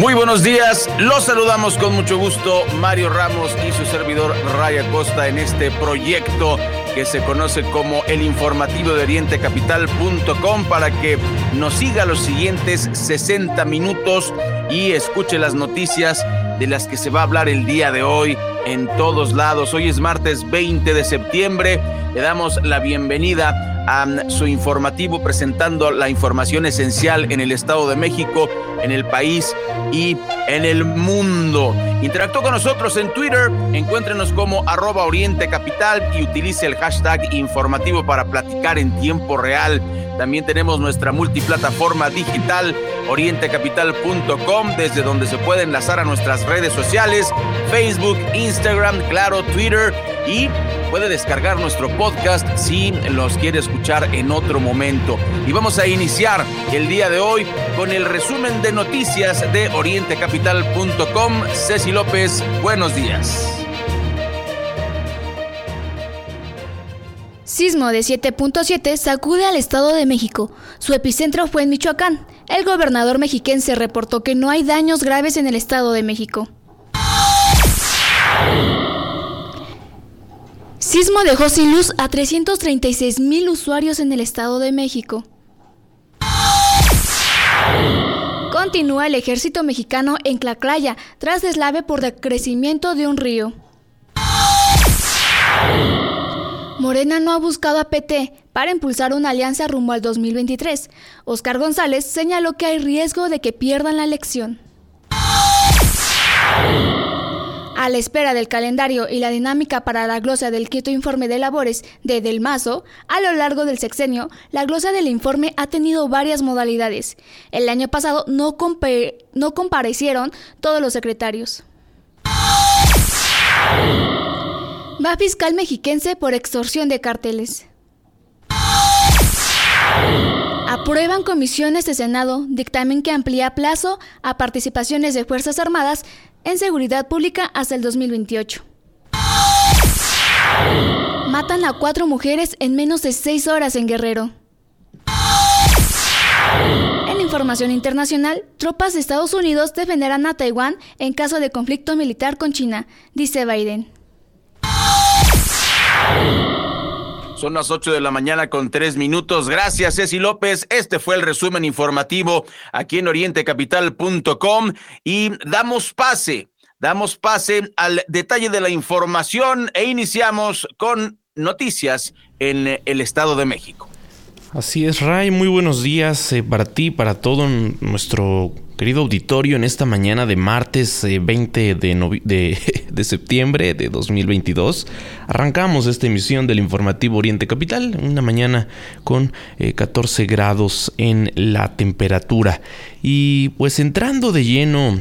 Muy buenos días, los saludamos con mucho gusto Mario Ramos y su servidor Raya Costa en este proyecto que se conoce como el informativo de orientecapital.com para que nos siga los siguientes 60 minutos y escuche las noticias de las que se va a hablar el día de hoy en todos lados. Hoy es martes 20 de septiembre, le damos la bienvenida a su informativo presentando la información esencial en el Estado de México, en el país y en el mundo. Interactúe con nosotros en Twitter, encuéntrenos como arroba Oriente Capital y utilice el hashtag informativo para platicar en tiempo real. También tenemos nuestra multiplataforma digital orientecapital.com desde donde se puede enlazar a nuestras redes sociales, Facebook, Instagram, claro, Twitter y puede descargar nuestro podcast si los quiere escuchar en otro momento. Y vamos a iniciar el día de hoy con el resumen de noticias de orientecapital.com. Ceci López, buenos días. Sismo de 7.7 sacude al Estado de México. Su epicentro fue en Michoacán. El gobernador mexiquense reportó que no hay daños graves en el Estado de México. Sismo dejó sin luz a 336 mil usuarios en el Estado de México. Continúa el ejército mexicano en Claclaya tras deslave por decrecimiento de un río. Morena no ha buscado a PT para impulsar una alianza rumbo al 2023. Oscar González señaló que hay riesgo de que pierdan la elección. A la espera del calendario y la dinámica para la glosa del quinto informe de labores de Del Mazo, a lo largo del sexenio, la glosa del informe ha tenido varias modalidades. El año pasado no, no comparecieron todos los secretarios. Va fiscal mexiquense por extorsión de carteles. Aprueban comisiones de Senado dictamen que amplía plazo a participaciones de Fuerzas Armadas en seguridad pública hasta el 2028. Matan a cuatro mujeres en menos de seis horas en Guerrero. En información internacional, tropas de Estados Unidos defenderán a Taiwán en caso de conflicto militar con China, dice Biden. Son las 8 de la mañana con tres minutos. Gracias, Ceci López. Este fue el resumen informativo aquí en orientecapital.com y damos pase, damos pase al detalle de la información e iniciamos con noticias en el Estado de México. Así es, Ray. Muy buenos días eh, para ti, para todo nuestro querido auditorio en esta mañana de martes 20 eh, de, de, septiembre de 2022. Arrancamos esta emisión del informativo Oriente Capital, una mañana con 14 eh, grados en la temperatura. Y pues entrando de lleno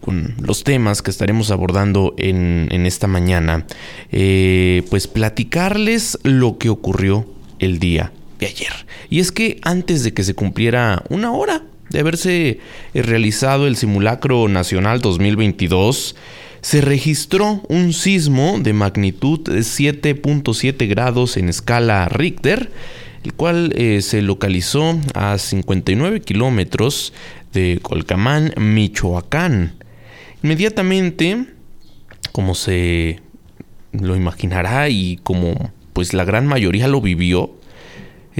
con los temas que estaremos abordando en, en esta mañana, pues platicarles lo que ocurrió el día de ayer. Y es que antes de que se cumpliera una hora de haberse eh, realizado el simulacro nacional 2022, se registró un sismo de magnitud de 7.7 grados en escala Richter, el cual eh, se localizó a 59 kilómetros de Colcamán, Michoacán. Inmediatamente, como se lo imaginará y como pues la gran mayoría lo vivió,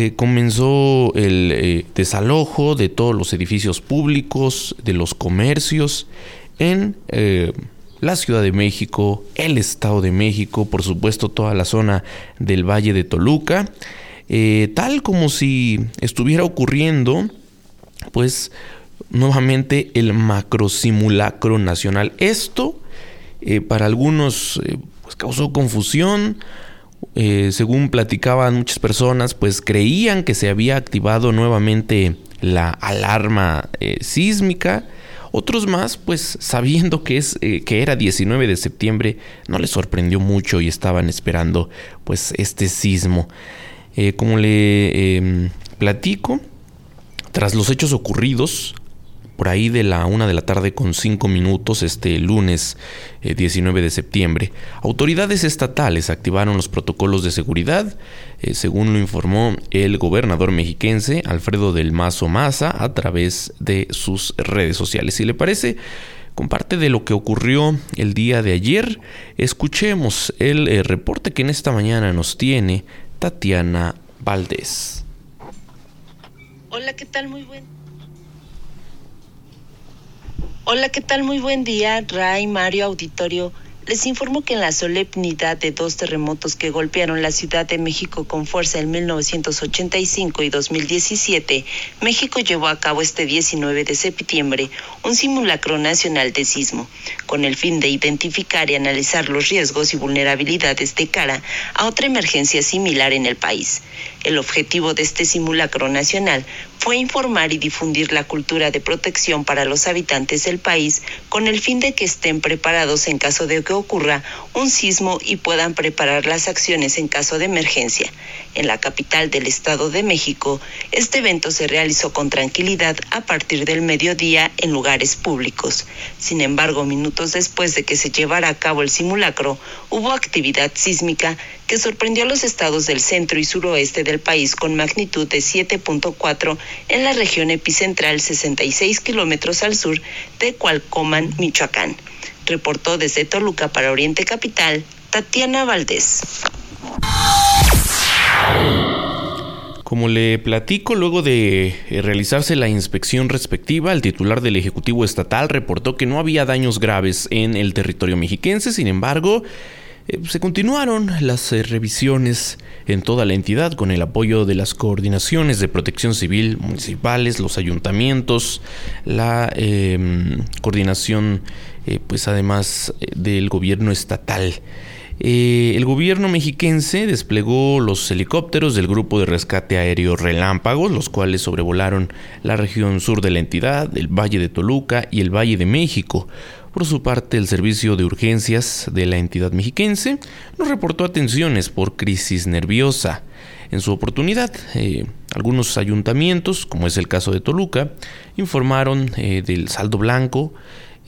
eh, comenzó el eh, desalojo de todos los edificios públicos, de los comercios en eh, la Ciudad de México, el Estado de México, por supuesto toda la zona del Valle de Toluca, tal como si estuviera ocurriendo, pues nuevamente el macro simulacro nacional. Esto para algunos pues, causó confusión, eh, según platicaban muchas personas, pues creían que se había activado nuevamente la alarma eh, sísmica. Otros más, pues sabiendo que, es, eh, que era 19 de septiembre, no les sorprendió mucho y estaban esperando pues este sismo. Como le em, platico, tras los hechos ocurridos, por ahí de la una de la tarde con cinco minutos este lunes 19 eh, de septiembre, autoridades estatales activaron los protocolos de seguridad, eh, según lo informó el gobernador mexiquense Alfredo del Mazo Maza a través de sus redes sociales. Si le parece, con parte de lo que ocurrió el día de ayer, escuchemos el eh, reporte que en esta mañana nos tiene Tatiana Valdés. Hola, ¿qué tal? Muy buen Hola, ¿qué tal? Muy buen día, Ray, Mario, Auditorio. Les informo que en la solemnidad de dos terremotos que golpearon la Ciudad de México con fuerza en 1985 y 2017, México llevó a cabo este 19 de septiembre un simulacro nacional de sismo, con el fin de identificar y analizar los riesgos y vulnerabilidades de cara a otra emergencia similar en el país. El objetivo de este simulacro nacional fue informar y difundir la cultura de protección para los habitantes del país con el fin de que estén preparados en caso de que ocurra un sismo y puedan preparar las acciones en caso de emergencia. En la capital del Estado de México, este evento se realizó con tranquilidad a partir del mediodía en lugares públicos. Sin embargo, minutos después de que se llevara a cabo el simulacro, hubo actividad sísmica que sorprendió a los estados del centro y suroeste del país con magnitud de 7.4 en la región epicentral 66 kilómetros al sur de Cualcoman, Michoacán. Reportó desde Toluca para Oriente Capital, Tatiana Valdés. Como le platico, luego de eh, realizarse la inspección respectiva, el titular del Ejecutivo Estatal reportó que no había daños graves en el territorio mexiquense, sin embargo, eh, se continuaron las eh, revisiones en toda la entidad con el apoyo de las coordinaciones de protección civil municipales, los ayuntamientos, la em, coordinación, pues además del gobierno estatal. El gobierno mexiquense desplegó los helicópteros del grupo de rescate aéreo Relámpagos, los cuales sobrevolaron la región sur de la entidad, el Valle de Toluca y el Valle de México. Por su parte, el servicio de urgencias de la entidad mexiquense nos reportó atenciones por crisis nerviosa. En su oportunidad, eh, algunos ayuntamientos, como es el caso de Toluca, informaron eh, del saldo blanco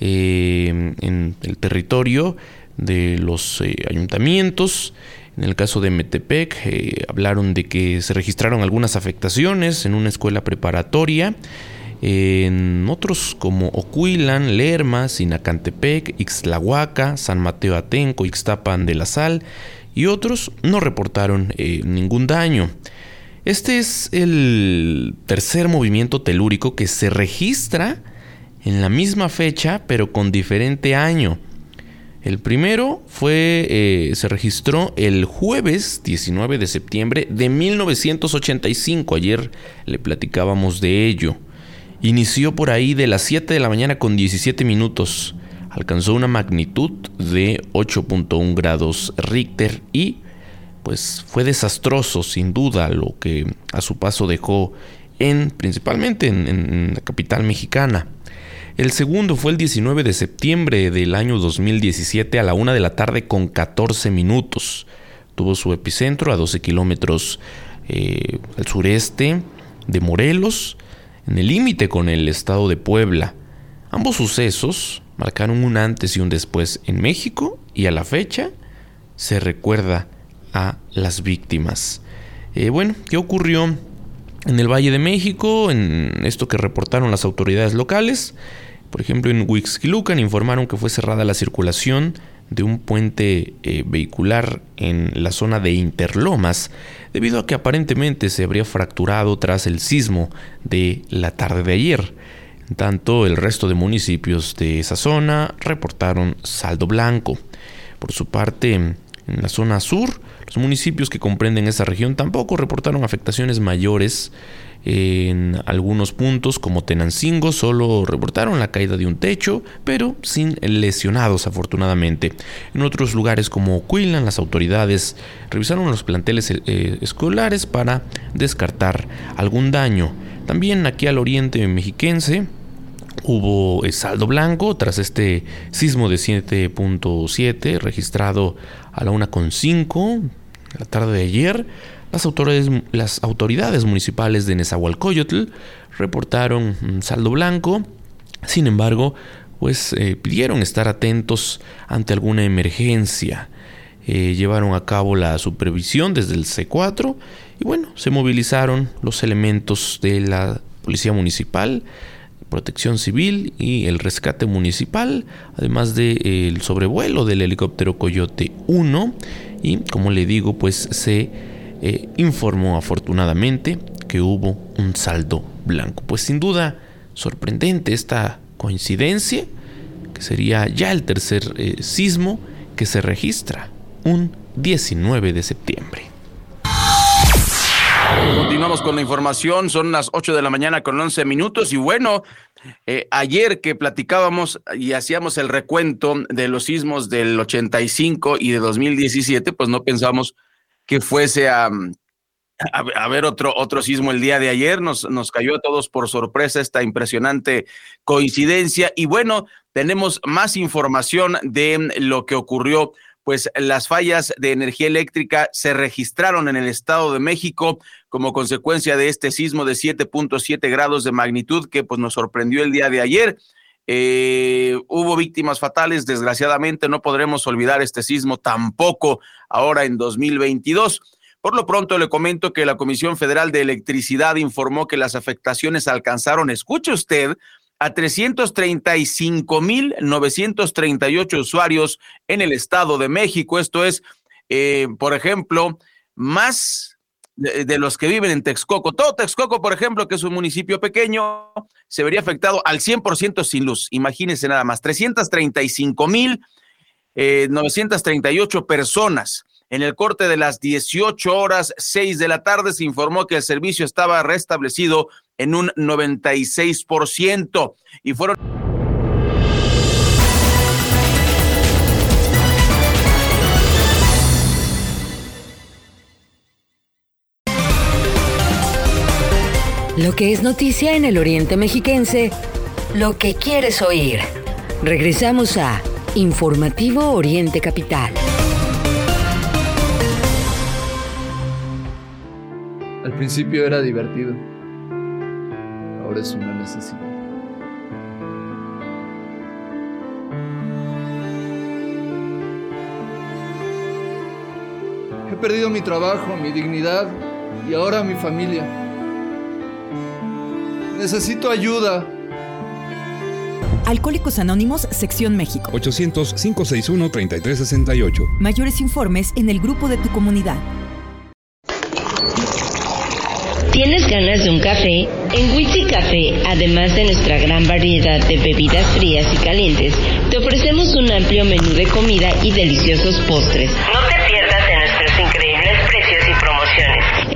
eh, en el territorio de los ayuntamientos. En el caso de Metepec, hablaron de que se registraron algunas afectaciones en una escuela preparatoria en otros como Ocuilan, Lerma, Sinacantepec, Ixtlahuaca, San Mateo Atenco, Ixtapan de la Sal y otros no reportaron eh, ningún daño. Este es el tercer movimiento telúrico que se registra en la misma fecha pero con diferente año. El primero fue, eh, se registró el jueves 19 de septiembre de 1985. Ayer le platicábamos de ello. Inició por ahí de las 7 de la mañana con 17 minutos. Alcanzó una magnitud de 8.1 grados Richter y pues fue desastroso sin duda lo que a su paso dejó en principalmente en, la capital mexicana. El segundo fue el 19 de septiembre del año 2017 a la 1 de la tarde con 14 minutos. Tuvo su epicentro a 12 kilómetros eh, al sureste de Morelos en el límite con el estado de Puebla. Ambos sucesos marcaron un antes y un después en México y a la fecha se recuerda a las víctimas. Eh, bueno, ¿qué ocurrió en el Valle de México? En esto que reportaron las autoridades locales. Por ejemplo, en Huixquilucan informaron que fue cerrada la circulación de un puente eh, vehicular en la zona de Interlomas, debido a que aparentemente se habría fracturado tras el sismo de la tarde de ayer. En tanto, el resto de municipios de esa zona reportaron saldo blanco. Por su parte, en la zona sur, los municipios que comprenden esa región tampoco reportaron afectaciones mayores en algunos puntos, como Tenancingo, solo reportaron la caída de un techo, pero sin lesionados afortunadamente. En otros lugares como Quinlan, las autoridades revisaron los planteles eh, escolares para descartar algún daño. También aquí al oriente mexiquense, hubo eh, saldo blanco tras este sismo de 7.7 registrado a la 1.5 la tarde de ayer. Las autoridades, las autoridades municipales de Nezahualcóyotl reportaron un saldo blanco. Sin embargo, pues eh, pidieron estar atentos ante alguna emergencia. Eh, llevaron a cabo la supervisión desde el C4 y bueno, se movilizaron los elementos de la Policía Municipal, Protección Civil y el rescate municipal, además del de, sobrevuelo del helicóptero Coyote 1 y como le digo, pues se eh, informó afortunadamente que hubo un saldo blanco. Pues sin duda sorprendente esta coincidencia, que sería ya el tercer eh, sismo que se registra un 19 de septiembre. Continuamos con la información, son las 8 de la mañana con 11 minutos y bueno, eh, ayer que platicábamos y hacíamos el recuento de los sismos del 85 y de 2017, pues no pensamos que fuese a, a, ver otro, otro sismo el día de ayer. Nos, nos cayó a todos por sorpresa esta impresionante coincidencia y bueno, tenemos más información de lo que ocurrió pues las fallas de energía eléctrica se registraron en el Estado de México como consecuencia de este sismo de 7.7 grados de magnitud que pues nos sorprendió el día de ayer. Eh, hubo víctimas fatales, desgraciadamente no podremos olvidar este sismo tampoco ahora en 2022. Por lo pronto le comento que la Comisión Federal de Electricidad informó que las afectaciones alcanzaron, escuche usted, a 335.938 usuarios en el Estado de México. Esto es, eh, por ejemplo, más de, los que viven en Texcoco. Todo Texcoco, por ejemplo, que es un municipio pequeño, se vería afectado al 100% sin luz. Imagínense nada más, 335.938 eh, personas. En el corte de las 18 horas 6 de la tarde se informó que el servicio estaba restablecido en un 96% y fueron Lo que es noticia en el Oriente Mexiquense, lo que quieres oír. Regresamos a Informativo Oriente Capital. Al principio era divertido. Ahora es una necesidad. He perdido mi trabajo, mi dignidad y ahora mi familia. Necesito ayuda. Alcohólicos Anónimos, Sección México. 800-561-3368. Mayores informes en el grupo de tu comunidad. ¿Tienes ganas de un café? En Witsi Café, además de nuestra gran variedad de bebidas frías y calientes, te ofrecemos un amplio menú de comida y deliciosos postres. No te pierdas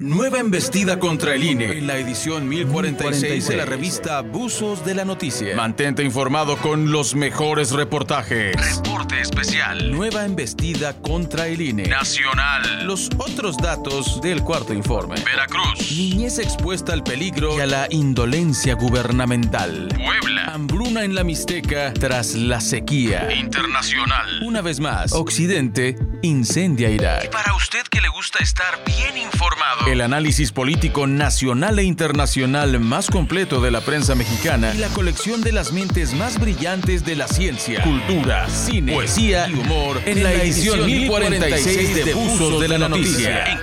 Nueva embestida contra el INE en la edición 1046 de la revista Buzos de la Noticia. Mantente informado con los mejores reportajes. Reporte especial. Nueva embestida contra el INE. Nacional. Los otros datos del cuarto informe. Veracruz. Niñez expuesta al peligro y a la indolencia gubernamental. Puebla. Hambruna en la Mixteca tras la sequía. Internacional. Una vez más, Occidente incendia Irak. Y para usted que le gusta estar bien informado, el análisis político nacional e internacional más completo de la prensa mexicana y la colección de las mentes más brillantes de la ciencia, cultura, cine, poesía y humor en, la edición 1046 de Buzos de la Noticia.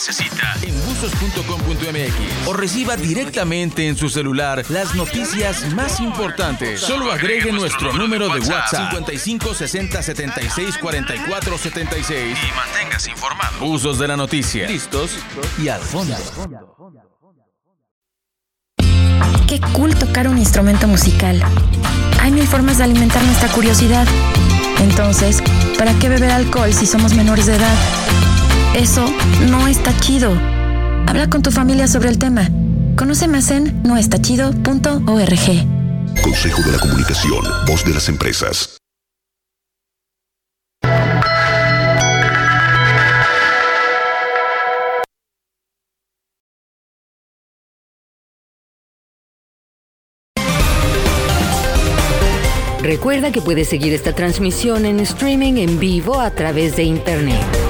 Necesita en buzos.com.mx o reciba directamente en su celular las noticias más importantes. Solo agregue nuestro número de WhatsApp 55 60 76 44 76 y manténgase informado. Buzos de la Noticia listos y al fondo. Qué cool tocar un instrumento musical. Hay mil formas de alimentar nuestra curiosidad. Entonces, ¿para qué beber alcohol si somos menores de edad? Eso no está chido. Habla con tu familia sobre el tema. Conoce más en noestachido.org. Consejo de la Comunicación, voz de las empresas. Recuerda que puedes seguir esta transmisión en streaming en vivo a través de internet.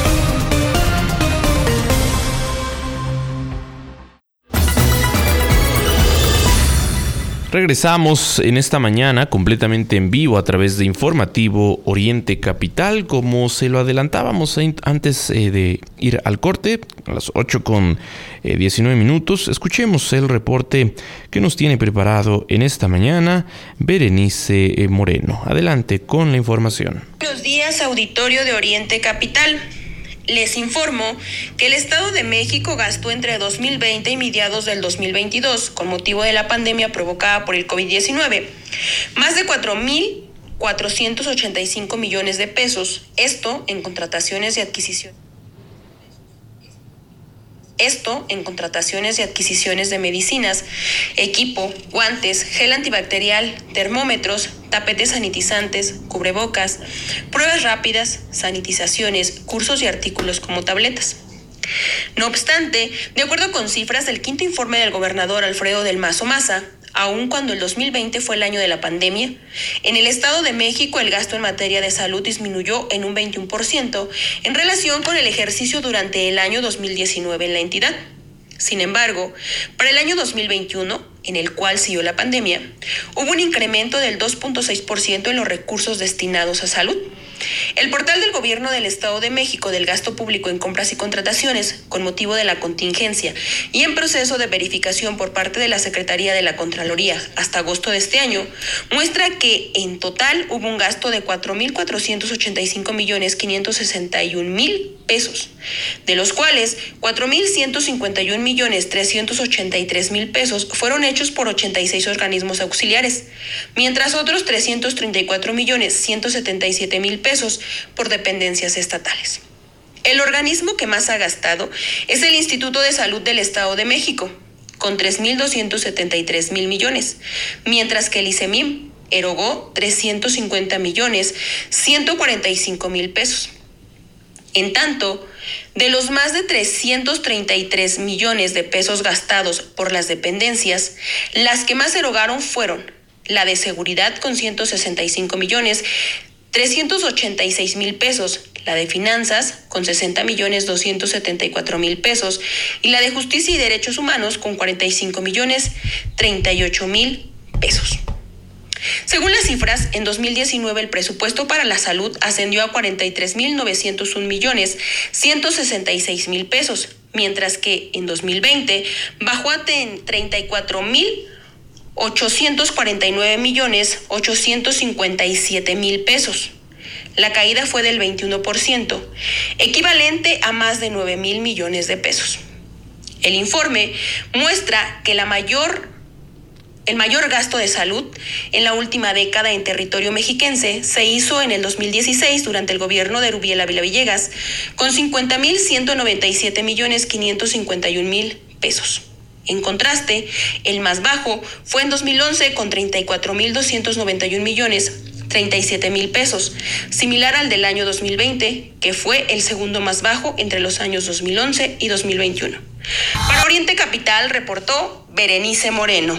Regresamos en esta mañana completamente en vivo a través de Informativo Oriente Capital, como se lo adelantábamos antes eh, de ir al corte, a las 8 con 19 eh, minutos. Escuchemos el reporte que nos tiene preparado en esta mañana Berenice eh, Moreno. Adelante con la información. Buenos días, auditorio de Oriente Capital. Les informo que el Estado de México gastó entre 2020 y mediados del 2022, con motivo de la pandemia provocada por el COVID-19, más de 4.485 millones de pesos, esto en contrataciones y adquisiciones esto en contrataciones y adquisiciones de medicinas, equipo, guantes, gel antibacterial, termómetros, tapetes sanitizantes, cubrebocas, pruebas rápidas, sanitizaciones, cursos y artículos como tabletas. No obstante, de acuerdo con cifras del quinto informe del gobernador Alfredo del Mazo Maza, aun cuando el 2020 fue el año de la pandemia, en el Estado de México el gasto en materia de salud disminuyó en un 21% en relación con el ejercicio durante el año 2019 en la entidad. Sin embargo, para el año 2021, en el cual siguió la pandemia, hubo un incremento del 2.6% en los recursos destinados a salud. El portal del Gobierno del Estado de México del gasto público en compras y contrataciones, con motivo de la contingencia y en proceso de verificación por parte de la Secretaría de la Contraloría hasta agosto de este año, muestra que en total hubo un gasto de 4.485 millones 561 mil pesos, de los cuales 4.151 millones 383 mil pesos fueron hechos por 86 organismos auxiliares, mientras otros 334 millones 177 mil pesos por dependencias estatales. El organismo que más ha gastado es el Instituto de Salud del Estado de México, con 3.273 mil millones, mientras que el ICEMIM erogó 350 millones 145 mil pesos. En tanto, de los más de 333 millones de pesos gastados por las dependencias, las que más erogaron fueron la de seguridad con 165 millones, 386 mil pesos, la de finanzas con 60 millones 274 mil pesos y la de justicia y derechos humanos con 45 millones 38 mil pesos. Según las cifras, en 2019 el presupuesto para la salud ascendió a 43.901 millones 166 mil pesos, mientras que en 2020 bajó a 34 mil 849 millones 857 mil pesos. La caída fue del 21%, equivalente a más de 9 mil millones de pesos. El informe muestra que la mayor, el mayor gasto de salud en la última década en territorio mexiquense se hizo en el 2016 durante el gobierno de Rubiel Ávila Villegas, con 50 mil 197 millones 551 mil pesos. En contraste, el más bajo fue en 2011 con 34.291 millones 37 mil pesos, similar al del año 2020, que fue el segundo más bajo entre los años 2011 y 2021. Para Oriente Capital reportó Berenice Moreno.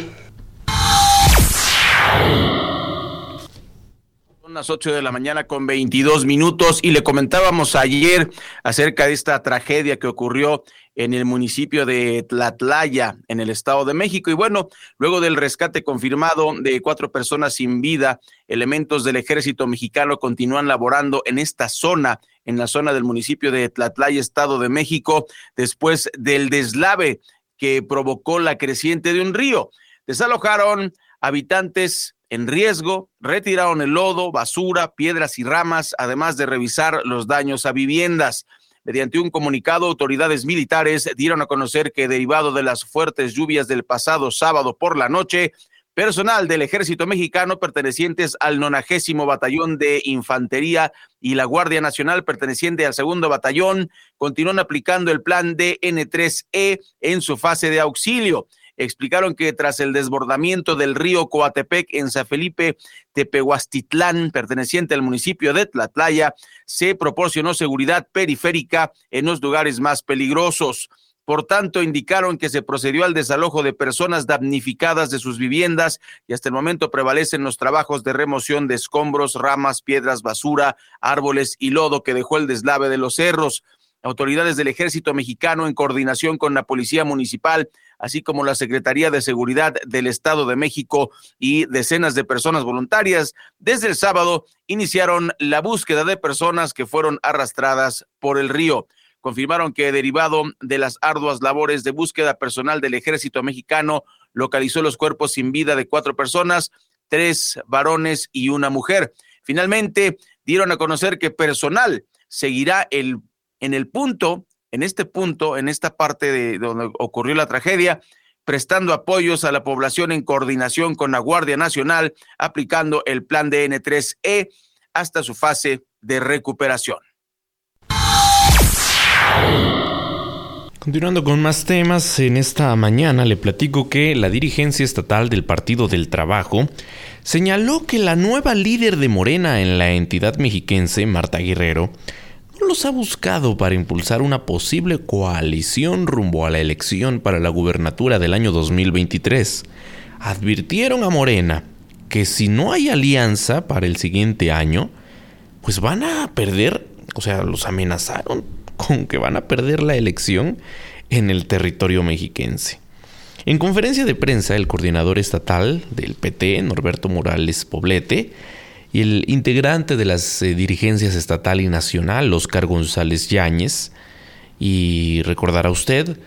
Son las 8 de la mañana con 22 minutos y le comentábamos ayer acerca de esta tragedia que ocurrió en el municipio de Tlatlaya, en el Estado de México. Y bueno, luego del rescate confirmado de cuatro personas sin vida, elementos del ejército mexicano continúan laborando en esta zona, en la zona del municipio de Tlatlaya, Estado de México, después del deslave que provocó la creciente de un río. Desalojaron habitantes en riesgo, retiraron el lodo, basura, piedras y ramas, además de revisar los daños a viviendas. Mediante un comunicado, autoridades militares dieron a conocer que derivado de las fuertes lluvias del pasado sábado por la noche, personal del ejército mexicano pertenecientes al nonagésimo batallón de infantería y la Guardia Nacional perteneciente al segundo batallón continúan aplicando el plan DN3E en su fase de auxilio explicaron que tras el desbordamiento del río Coatepec en San Felipe Tepehuastitlán, perteneciente al municipio de Tlatlaya, se proporcionó seguridad periférica en los lugares más peligrosos. Por tanto, indicaron que se procedió al desalojo de personas damnificadas de sus viviendas y hasta el momento prevalecen los trabajos de remoción de escombros, ramas, piedras, basura, árboles y lodo que dejó el deslave de los cerros. Autoridades del ejército mexicano, en coordinación con la Policía Municipal, así como la Secretaría de Seguridad del Estado de México y decenas de personas voluntarias, desde el sábado iniciaron la búsqueda de personas que fueron arrastradas por el río. Confirmaron que derivado de las arduas labores de búsqueda personal del ejército mexicano, localizó los cuerpos sin vida de cuatro personas, tres varones y una mujer. Finalmente, dieron a conocer que personal seguirá el, en el punto en este punto, en esta parte de donde ocurrió la tragedia, prestando apoyos a la población en coordinación con la Guardia Nacional, aplicando el plan de N3E hasta su fase de recuperación. Continuando con más temas, en esta mañana le platico que la dirigencia estatal del Partido del Trabajo señaló que la nueva líder de Morena en la entidad mexiquense, Marta Guerrero, los ha buscado para impulsar una posible coalición rumbo a la elección para la gubernatura del año 2023. Advirtieron a Morena que si no hay alianza para el siguiente año, pues van a perder, o sea, los amenazaron con que van a perder la elección en el territorio mexiquense. En conferencia de prensa, el coordinador estatal del PT, Norberto Morales Poblete, y el integrante de las eh, dirigencias estatal y nacional, Oscar González Yáñez, y recordará usted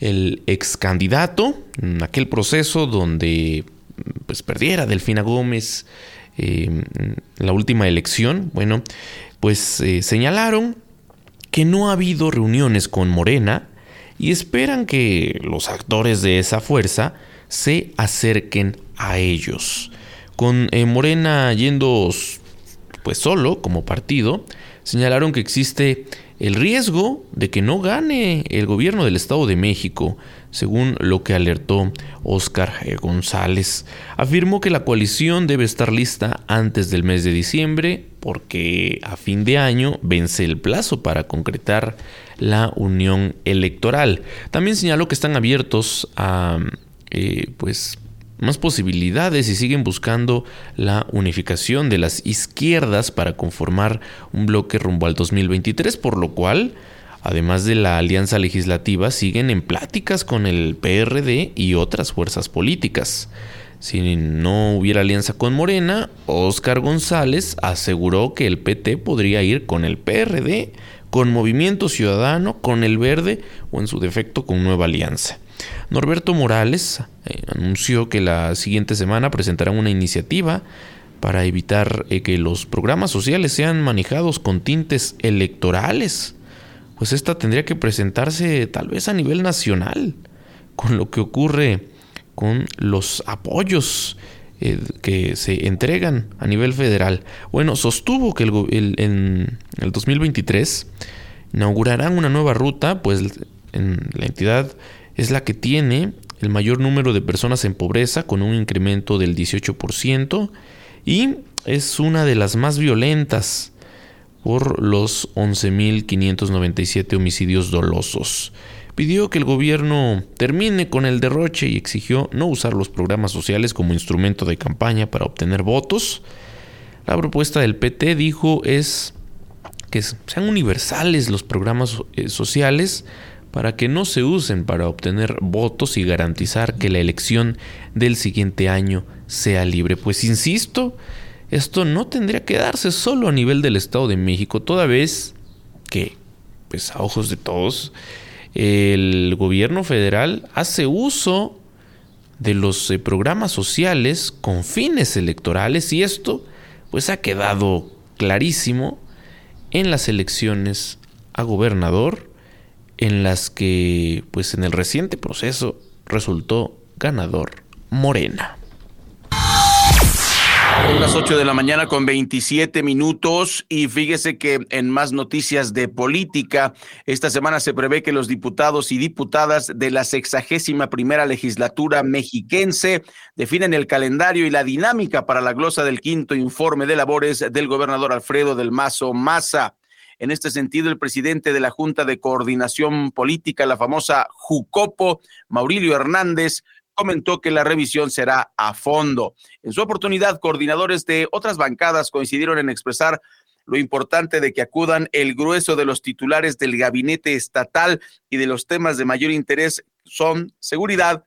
el ex candidato en aquel proceso donde pues perdiera Delfina Gómez eh, la última elección, bueno, pues eh, señalaron que no ha habido reuniones con Morena y esperan que los actores de esa fuerza se acerquen a ellos con eh, Morena yendo pues solo como partido, señalaron que existe el riesgo de que no gane el gobierno del Estado de México, según lo que alertó Óscar González. Afirmó que la coalición debe estar lista antes del mes de diciembre porque a fin de año vence el plazo para concretar la unión electoral. También señaló que están abiertos a eh, pues más posibilidades y siguen buscando la unificación de las izquierdas para conformar un bloque rumbo al 2023, por lo cual, además de la alianza legislativa, siguen en pláticas con el PRD y otras fuerzas políticas. Si no hubiera alianza con Morena, Óscar González aseguró que el PT podría ir con el PRD, con Movimiento Ciudadano, con el Verde o en su defecto con Nueva Alianza. Norberto Morales eh, anunció que la siguiente semana presentarán una iniciativa para evitar eh, que los programas sociales sean manejados con tintes electorales. Pues esta tendría que presentarse tal vez a nivel nacional, con lo que ocurre con los apoyos eh, que se entregan a nivel federal. Bueno, sostuvo que en el 2023 inaugurarán una nueva ruta, pues la entidad es la que tiene el mayor número de personas en pobreza con un incremento del 18% y es una de las más violentas por los 11.597 homicidios dolosos. Pidió que el gobierno termine con el derroche y exigió no usar los programas sociales como instrumento de campaña para obtener votos. La propuesta del PT dijo es que sean universales los programas eh, sociales para que no se usen para obtener votos y garantizar que la elección del siguiente año sea libre. Pues insisto, esto no tendría que darse solo a nivel del Estado de México, toda vez que, pues a ojos de todos, el gobierno federal hace uso de los eh, programas sociales con fines electorales y esto pues ha quedado clarísimo en las elecciones a gobernador en las que pues en el reciente proceso resultó ganador Morena. Son las 8 de la mañana con 27 minutos y fíjese que en más noticias de política, esta semana se prevé que los diputados y diputadas de la sexagésima primera legislatura mexiquense definen el calendario y la dinámica para la glosa del quinto informe de labores del gobernador Alfredo del Mazo Maza. En este sentido, el presidente de la Junta de Coordinación Política, la famosa Jucopo, Maurilio Hernández, comentó que la revisión será a fondo. En su oportunidad, coordinadores de otras bancadas coincidieron en expresar lo importante de que acudan el grueso de los titulares del gabinete estatal y de los temas de mayor interés son seguridad,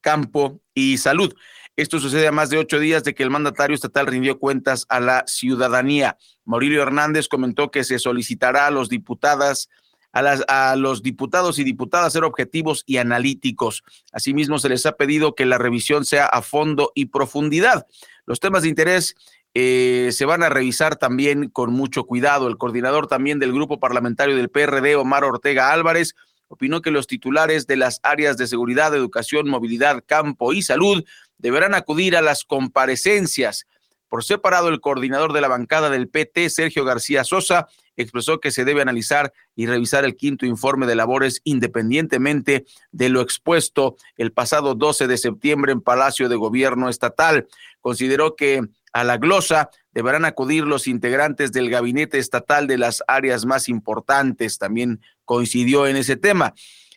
campo y salud. Esto sucede a más de ocho días de que el mandatario estatal rindió cuentas a la ciudadanía. Maurilio Hernández comentó que se solicitará a los diputadas a, los diputados y diputadas ser objetivos y analíticos. Asimismo, se les ha pedido que la revisión sea a fondo y profundidad. Los temas de interés eh, se van a revisar también con mucho cuidado. El coordinador también del grupo parlamentario del PRD, Omar Ortega Álvarez, opinó que los titulares de las áreas de seguridad, educación, movilidad, campo y salud deberán acudir a las comparecencias. Por separado, el coordinador de la bancada del PT, Sergio García Sosa, expresó que se debe analizar y revisar el quinto informe de labores independientemente de lo expuesto el pasado 12 de septiembre en Palacio de Gobierno Estatal. Consideró que a la glosa deberán acudir los integrantes del gabinete estatal de las áreas más importantes. También coincidió en ese tema.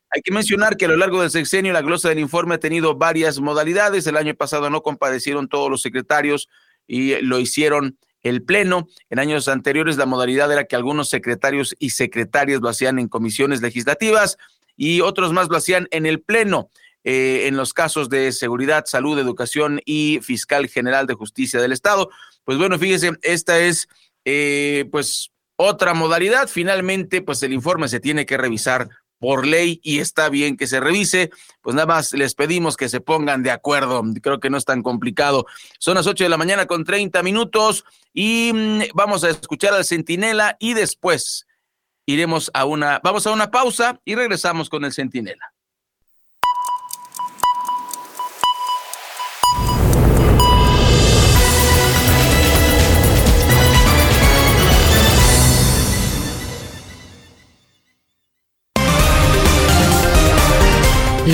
Hay que mencionar que a lo largo del sexenio la glosa del informe ha tenido varias modalidades. El año pasado no compadecieron todos los secretarios y lo hicieron el Pleno. En años anteriores la modalidad era que algunos secretarios y secretarias lo hacían en comisiones legislativas y otros más lo hacían en el Pleno. Eh, en los casos de seguridad, salud, educación y fiscal general de justicia del Estado. Pues bueno, fíjese, esta es eh, pues otra modalidad. Finalmente, pues el informe se tiene que revisar por ley y está bien que se revise, pues nada más les pedimos que se pongan de acuerdo. Creo que no es tan complicado. Son las 8 de la mañana con 30 minutos y mm, vamos a escuchar al Centinela y después iremos a una, vamos a una pausa y regresamos con el Centinela.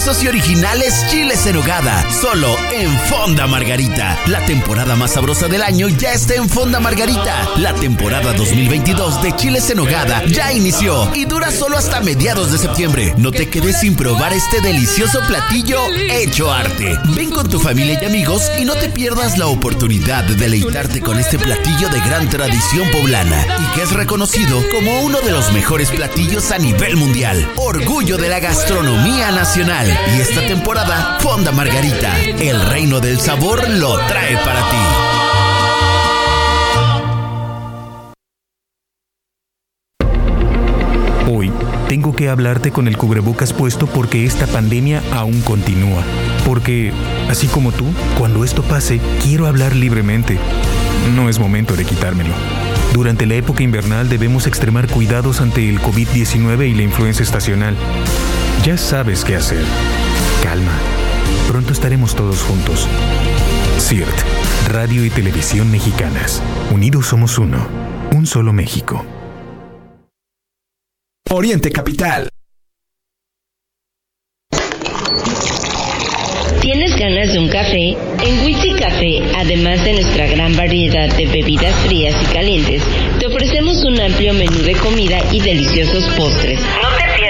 Y originales chiles en hogada, solo en Fonda Margarita. La temporada más sabrosa del año ya está en Fonda Margarita. La temporada 2022 de chiles en hogada ya inició y dura solo hasta mediados de septiembre. No te quedes sin probar este delicioso platillo hecho arte. Ven con tu familia y amigos y no te pierdas la oportunidad de deleitarte con este platillo de gran tradición poblana y que es reconocido como uno de los mejores platillos a nivel mundial. Orgullo de la gastronomía nacional. Y esta temporada, Fonda Margarita, el reino del sabor lo trae para ti. Hoy tengo que hablarte con el cubrebocas puesto porque esta pandemia aún continúa. Porque, así como tú, cuando esto pase, quiero hablar libremente. No es momento de quitármelo. Durante la época invernal debemos extremar cuidados ante el COVID-19 y la influenza estacional. Ya sabes qué hacer. Calma. Pronto estaremos todos juntos. CIRT, Radio y Televisión Mexicanas. Unidos somos uno. Un solo México. Oriente Capital. ¿Tienes ganas de un café? En Witsi Café, además de nuestra gran variedad de bebidas frías y calientes, te ofrecemos un amplio menú de comida y deliciosos postres. No te pierdas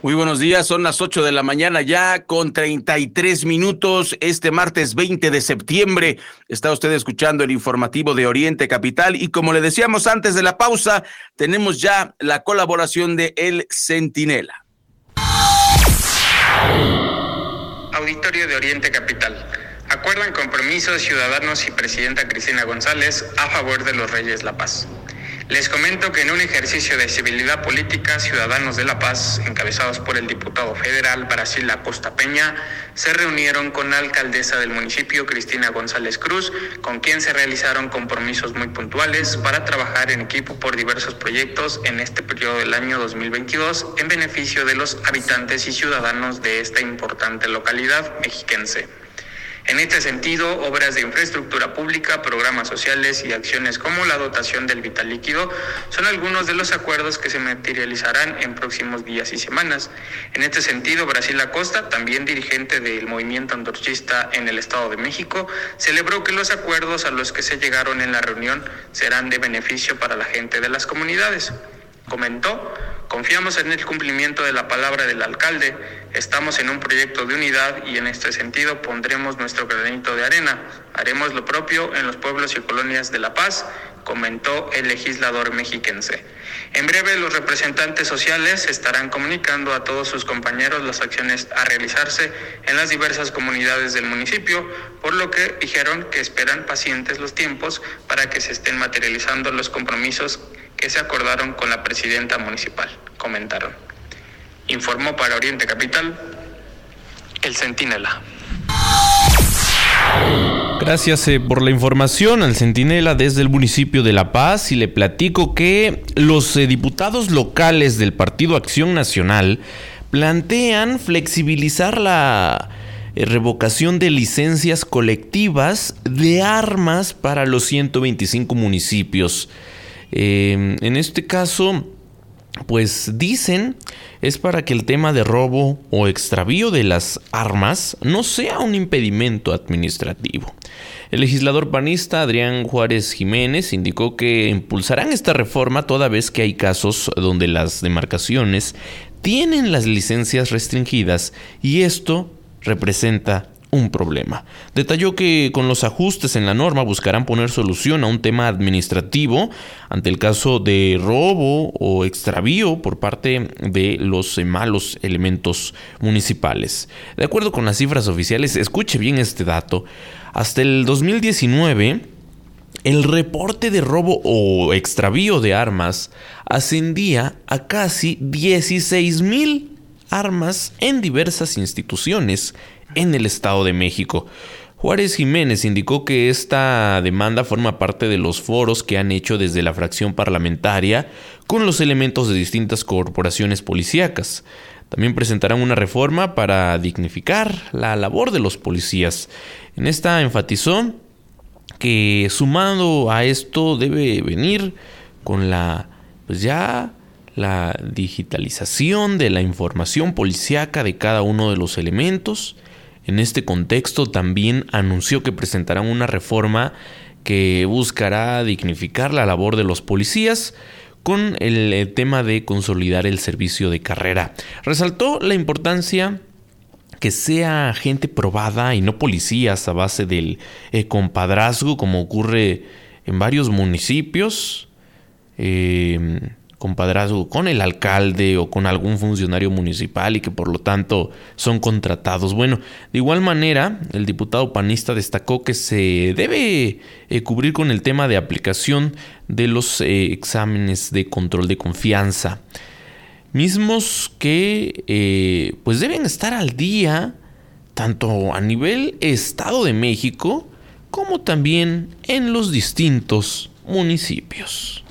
Muy buenos días, son las 8 de la mañana ya con 33 minutos este martes 20 de septiembre. Está usted escuchando el informativo de Oriente Capital y como le decíamos antes de la pausa, tenemos ya la colaboración de El Centinela. Auditorio de Oriente Capital. Acuerdan compromisos ciudadanos y presidenta Cristina González a favor de los Reyes La Paz. Les comento que en un ejercicio de civilidad política, Ciudadanos de La Paz, encabezados por el diputado federal Brasil Acosta Peña, se reunieron con la alcaldesa del municipio, Cristina González Cruz, con quien se realizaron compromisos muy puntuales para trabajar en equipo por diversos proyectos en este periodo del año 2022 en beneficio de los habitantes y ciudadanos de esta importante localidad mexiquense. En este sentido, obras de infraestructura pública, programas sociales y acciones como la dotación del vital líquido son algunos de los acuerdos que se materializarán en próximos días y semanas. En este sentido, Brasil Acosta, también dirigente del movimiento antorchista en el Estado de México, celebró que los acuerdos a los que se llegaron en la reunión serán de beneficio para la gente de las comunidades. Comentó, confiamos en el cumplimiento de la palabra del alcalde, estamos en un proyecto de unidad y en este sentido pondremos nuestro granito de arena. Haremos lo propio en los pueblos y colonias de La Paz, comentó el legislador mexiquense. En breve los representantes sociales estarán comunicando a todos sus compañeros las acciones a realizarse en las diversas comunidades del municipio, por lo que dijeron que esperan pacientes los tiempos para que se estén materializando los compromisos que se acordaron con la presidenta municipal, comentaron. Informó para Oriente Capital el Centinela. Gracias eh, por la información al Centinela desde el municipio de La Paz y le platico que los eh, diputados locales del Partido Acción Nacional plantean flexibilizar la eh, revocación de licencias colectivas de armas para los 125 municipios. En este caso, pues dicen es para que el tema de robo o extravío de las armas no sea un impedimento administrativo. El legislador panista Adrián Juárez Jiménez indicó que impulsarán esta reforma toda vez que hay casos donde las demarcaciones tienen las licencias restringidas y esto representa un problema. Detalló que con los ajustes en la norma buscarán poner solución a un tema administrativo ante el caso de robo o extravío por parte de los malos elementos municipales. De acuerdo con las cifras oficiales, escuche bien este dato, hasta el 2019 el reporte de robo o extravío de armas ascendía a casi 16 mil armas en diversas instituciones en el Estado de México. Juárez Jiménez indicó que esta demanda forma parte de los foros que han hecho desde la fracción parlamentaria con los elementos de distintas corporaciones policíacas. También presentarán una reforma para dignificar la labor de los policías. En esta enfatizó que sumado a esto debe venir con la pues ya la digitalización de la información policíaca de cada uno de los elementos en este contexto también anunció que presentarán una reforma que buscará dignificar la labor de los policías con el tema de consolidar el servicio de carrera. Resaltó la importancia que sea gente probada y no policías a base del eh, compadrazgo como ocurre en varios municipios. Eh, compadrazgo con el alcalde o con algún funcionario municipal y que por lo tanto son contratados. Bueno, de igual manera, el diputado panista destacó que se debe eh, cubrir con el tema de aplicación de los eh, exámenes de control de confianza, mismos que eh, pues deben estar al día tanto a nivel Estado de México como también en los distintos municipios.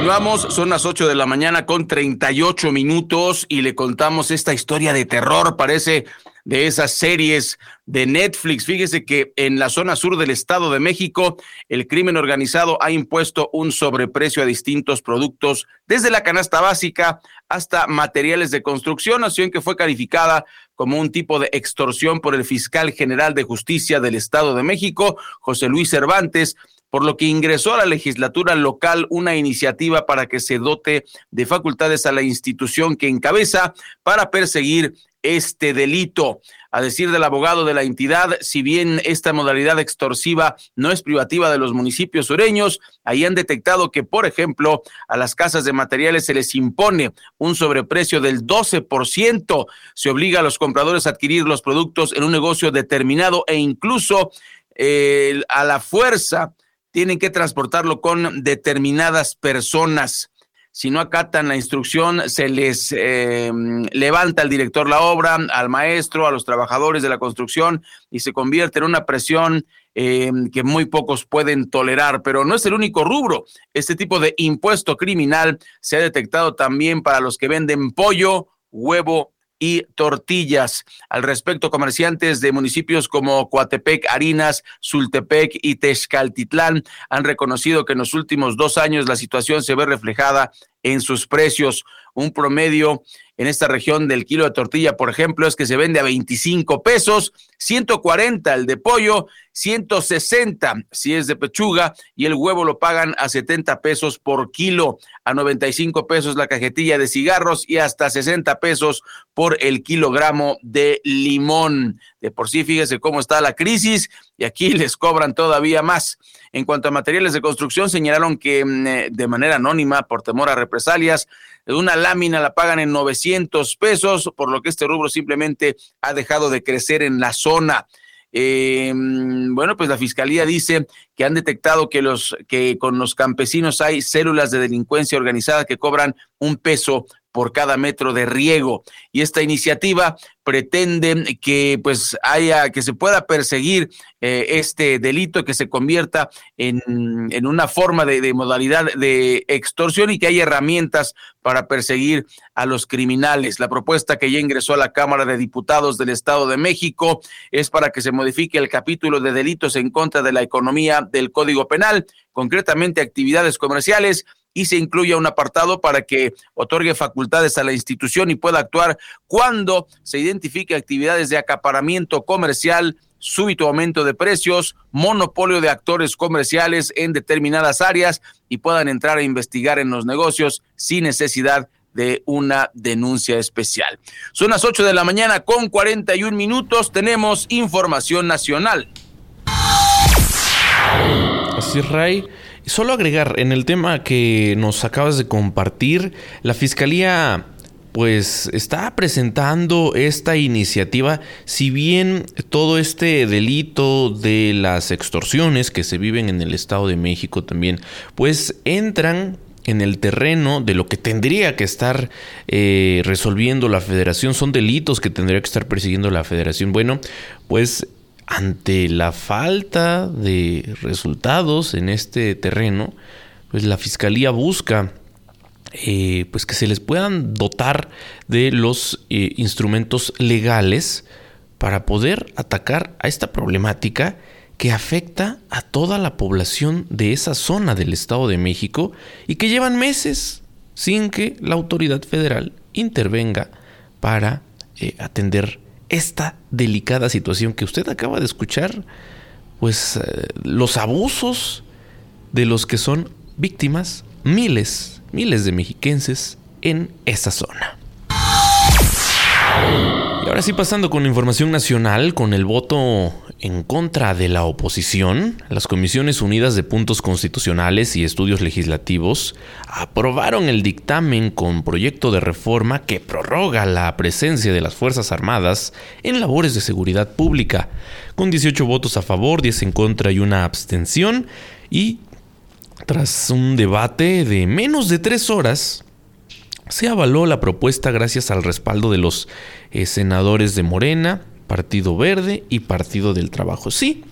Continuamos, son las 8 de la mañana con 38 minutos y le contamos esta historia de terror, parece de esas series de Netflix. Fíjese que en la zona sur del Estado de México, el crimen organizado ha impuesto un sobreprecio a distintos productos, desde la canasta básica hasta materiales de construcción, acción que fue calificada como un tipo de extorsión por el fiscal general de justicia del Estado de México, José Luis Cervantes, por lo que ingresó a la legislatura local una iniciativa para que se dote de facultades a la institución que encabeza para perseguir este delito. A decir del abogado de la entidad, si bien esta modalidad extorsiva no es privativa de los municipios sureños, ahí han detectado que, por ejemplo, a las casas de materiales se les impone un sobreprecio del 12%, se obliga a los compradores a adquirir los productos en un negocio determinado e incluso eh, a la fuerza tienen que transportarlo con determinadas personas. Si no acatan la instrucción, se les eh, levanta al director la obra, al maestro, a los trabajadores de la construcción y se convierte en una presión eh, que muy pocos pueden tolerar. Pero no es el único rubro. Este tipo de impuesto criminal se ha detectado también para los que venden pollo, huevo y tortillas. Al respecto, comerciantes de municipios como Coatepec, Harinas, Sultepec y Texcaltitlán han reconocido que en los últimos dos años la situación se ve reflejada en sus precios. Un promedio en esta región del kilo de tortilla, por ejemplo, es que se vende a 25 pesos, 140 el de pollo, 160 si es de pechuga y el huevo lo pagan a 70 pesos por kilo, a 95 pesos la cajetilla de cigarros y hasta 60 pesos por el kilogramo de limón. De por sí, fíjese cómo está la crisis y aquí les cobran todavía más. En cuanto a materiales de construcción, señalaron que mm, eh, de manera anónima, por temor a represalias, una lámina la pagan en 900 pesos, por lo que este rubro simplemente ha dejado de crecer en la zona. Eh, bueno, pues la fiscalía dice que han detectado que los que con los campesinos hay células de delincuencia organizada que cobran un peso por cada metro de riego. Y esta iniciativa pretende que pues haya, que se pueda perseguir eh, este delito, que se convierta en, en una forma de, de, modalidad de extorsión y que haya herramientas para perseguir a los criminales. La propuesta que ya ingresó a la Cámara de Diputados del Estado de México es para que se modifique el capítulo de delitos en contra de la economía del Código Penal, concretamente actividades comerciales y se incluya un apartado para que otorgue facultades a la institución y pueda actuar cuando se identifique actividades de acaparamiento comercial, súbito aumento de precios, monopolio de actores comerciales en determinadas áreas y puedan entrar a investigar en los negocios sin necesidad de una denuncia especial. Son las 8 de la mañana con 41 minutos. Tenemos información nacional. Así, Ray. Solo agregar, en el tema que nos acabas de compartir, la Fiscalía pues está presentando esta iniciativa, si bien todo este delito de las extorsiones que se viven en el Estado de México también, pues entran en el terreno de lo que tendría que estar eh, resolviendo la federación, son delitos que tendría que estar persiguiendo la federación. Bueno, pues ante la falta de resultados en este terreno, pues la fiscalía busca eh, pues que se les puedan dotar de los eh, instrumentos legales para poder atacar a esta problemática que afecta a toda la población de esa zona del Estado de México y que llevan meses sin que la autoridad federal intervenga para eh, atender esta delicada situación que usted acaba de escuchar, pues eh, los abusos de los que son víctimas miles, miles de mexiquenses en esa zona. Y ahora sí pasando con la información nacional, con el voto en contra de la oposición, las Comisiones Unidas de Puntos Constitucionales y Estudios Legislativos aprobaron el dictamen con proyecto de reforma que prorroga la presencia de las Fuerzas Armadas en labores de seguridad pública, con 18 votos a favor, 10 en contra y una abstención, y tras un debate de menos de tres horas, se avaló la propuesta gracias al respaldo de los eh, senadores de Morena, Partido Verde y Partido del Trabajo. Sí,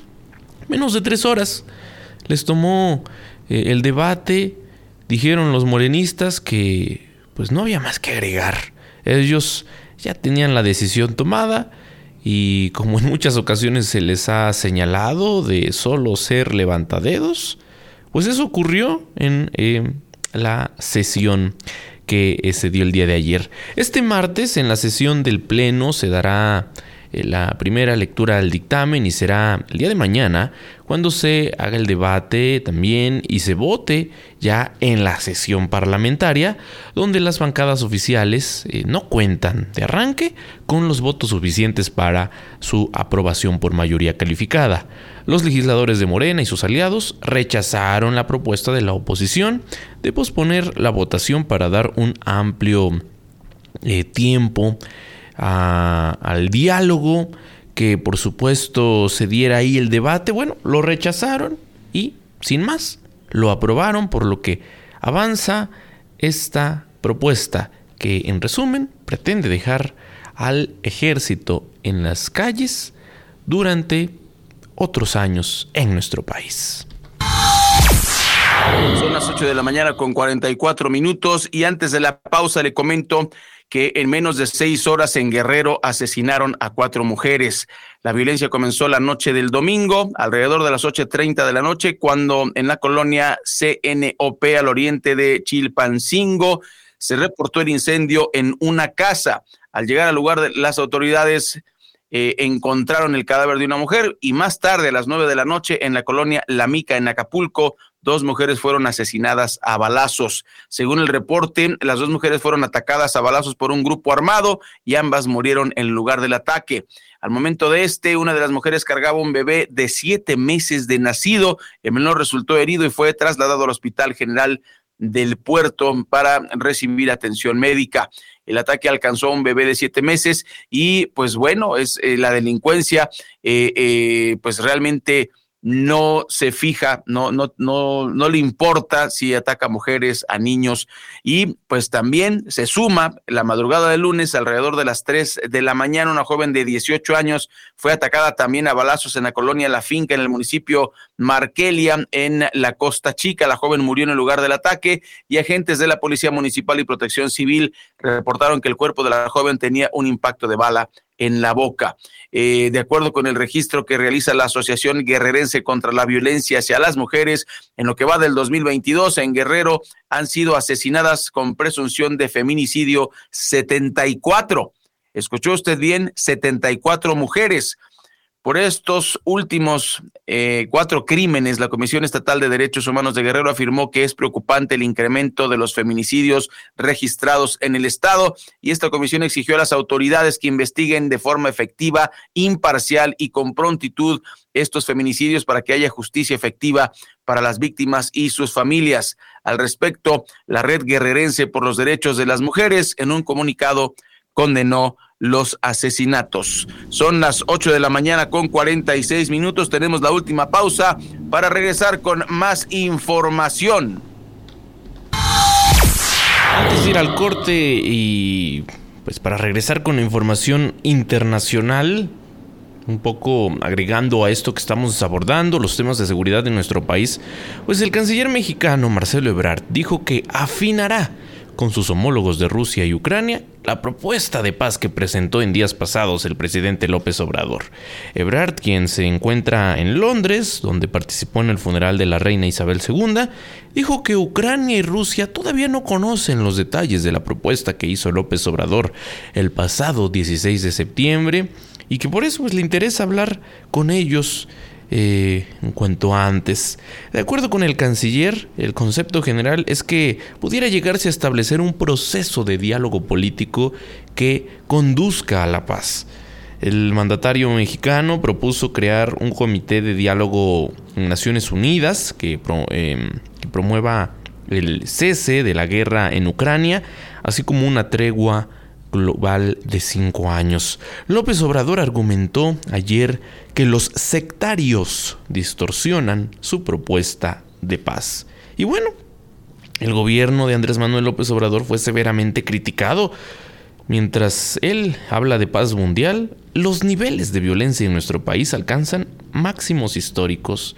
menos de tres horas les tomó eh, el debate Dijeron los morenistas que pues no había más que agregar. Ellos ya tenían la decisión tomada y como en muchas ocasiones se les ha señalado de solo ser levantadedos, pues eso ocurrió en eh, la sesión que se dio el día de ayer. Este martes en la sesión del Pleno se dará la primera lectura del dictamen y será el día de mañana cuando se haga el debate también y se vote ya en la sesión parlamentaria donde las bancadas oficiales eh, no cuentan de arranque con los votos suficientes para su aprobación por mayoría calificada. Los legisladores de Morena y sus aliados rechazaron la propuesta de la oposición de posponer la votación para dar un amplio eh, tiempo al diálogo, que por supuesto se diera ahí el debate. Bueno, lo rechazaron y sin más, lo aprobaron, por lo que avanza esta propuesta que en resumen pretende dejar al ejército en las calles durante otros años en nuestro país. Son las 8 de la mañana con 44 minutos y antes de la pausa le comento que en menos de seis horas en Guerrero asesinaron a cuatro mujeres. La violencia comenzó la noche del domingo, alrededor de las 8.30 de la noche, cuando en la colonia CNOP al oriente de Chilpancingo se reportó el incendio en una casa. Al llegar al lugar, las autoridades eh, encontraron el cadáver de una mujer y más tarde, a las nueve de la noche, en la colonia La Mica, en Acapulco, dos mujeres fueron asesinadas a balazos. Según el reporte, las dos mujeres fueron atacadas a balazos por un grupo armado y ambas murieron en lugar del ataque. Al momento de este, una de las mujeres cargaba un bebé de siete meses de nacido. El menor resultó herido y fue trasladado al Hospital General del Puerto para recibir atención médica. El ataque alcanzó a un bebé de siete meses y pues bueno, es eh, la delincuencia, eh, eh, pues realmente no se fija, no, no, no, no le importa si ataca a mujeres, a niños, y pues también se suma la madrugada de lunes, alrededor de las 3 de la mañana, una joven de 18 años fue atacada también a balazos en la colonia La Finca, en el municipio Markelia, en la Costa Chica. La joven murió en el lugar del ataque y agentes de la Policía Municipal y Protección Civil reportaron que el cuerpo de la joven tenía un impacto de bala en la boca. Eh, de acuerdo con el registro que realiza la Asociación Guerrerense contra la Violencia hacia las Mujeres, en lo que va del 2022 en Guerrero han sido asesinadas con presunción de feminicidio 74. Escuchó usted bien, 74 mujeres. Por estos últimos eh, cuatro crímenes, la Comisión Estatal de Derechos Humanos de Guerrero afirmó que es preocupante el incremento de los feminicidios registrados en el Estado y esta comisión exigió a las autoridades que investiguen de forma efectiva, imparcial y con prontitud estos feminicidios para que haya justicia efectiva para las víctimas y sus familias. Al respecto, la Red Guerrerense por los Derechos de las Mujeres en un comunicado condenó los asesinatos. Son las 8 de la mañana con 46 minutos. Tenemos la última pausa para regresar con más información. Antes de ir al corte y pues para regresar con la información internacional, un poco agregando a esto que estamos abordando, los temas de seguridad en nuestro país, pues el canciller mexicano Marcelo Ebrard dijo que afinará con sus homólogos de Rusia y Ucrania la propuesta de paz que presentó en días pasados el presidente López Obrador. Ebrard, quien se encuentra en Londres, donde participó en el funeral de la reina Isabel II, dijo que Ucrania y Rusia todavía no conocen los detalles de la propuesta que hizo López Obrador el pasado 16 de septiembre y que por eso pues, le interesa hablar con ellos eh, en cuanto antes. De acuerdo con el canciller, el concepto general es que pudiera llegarse a establecer un proceso de diálogo político que conduzca a la paz. El mandatario mexicano propuso crear un comité de diálogo en Naciones Unidas que, em, que promueva el cese de la guerra en Ucrania, así como una tregua global de cinco años. López Obrador argumentó ayer que los sectarios distorsionan su propuesta de paz. Y bueno, el gobierno de Andrés Manuel López Obrador fue severamente criticado. Mientras él habla de paz mundial, los niveles de violencia en nuestro país alcanzan máximos históricos.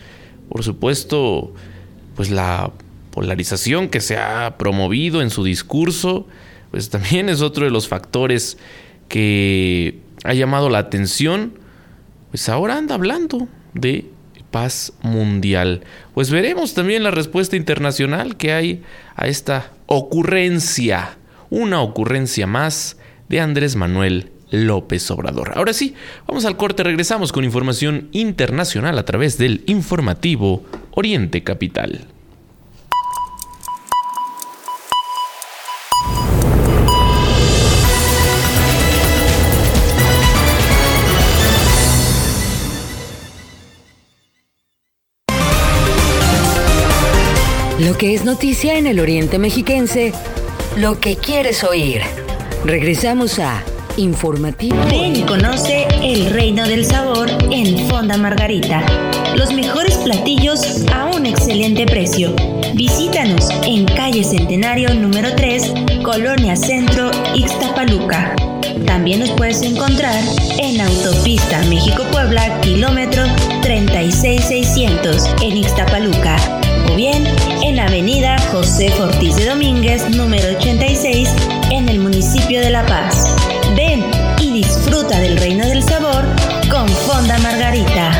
Por supuesto, pues la polarización que se ha promovido en su discurso, pues también es otro de los factores que ha llamado la atención, pues ahora anda hablando de paz mundial. Pues veremos también la respuesta internacional que hay a esta ocurrencia, una ocurrencia más de Andrés Manuel López Obrador. Ahora sí, vamos al corte, regresamos con información internacional a través del informativo Oriente Capital. Lo que es noticia en el Oriente Mexiquense, lo que quieres oír. Regresamos a Informativo. Ven y conoce el reino del sabor en Fonda Margarita. Los mejores platillos a un excelente precio. Visítanos en calle Centenario número 3, Colonia Centro, Ixtapaluca. También nos puedes encontrar en Autopista México-Puebla, kilómetro 36600, en Ixtapaluca. O bien en Avenida José Fortís de Domínguez, número 86, en el municipio de La Paz. Ven y disfruta del reino del sabor con Fonda Margarita.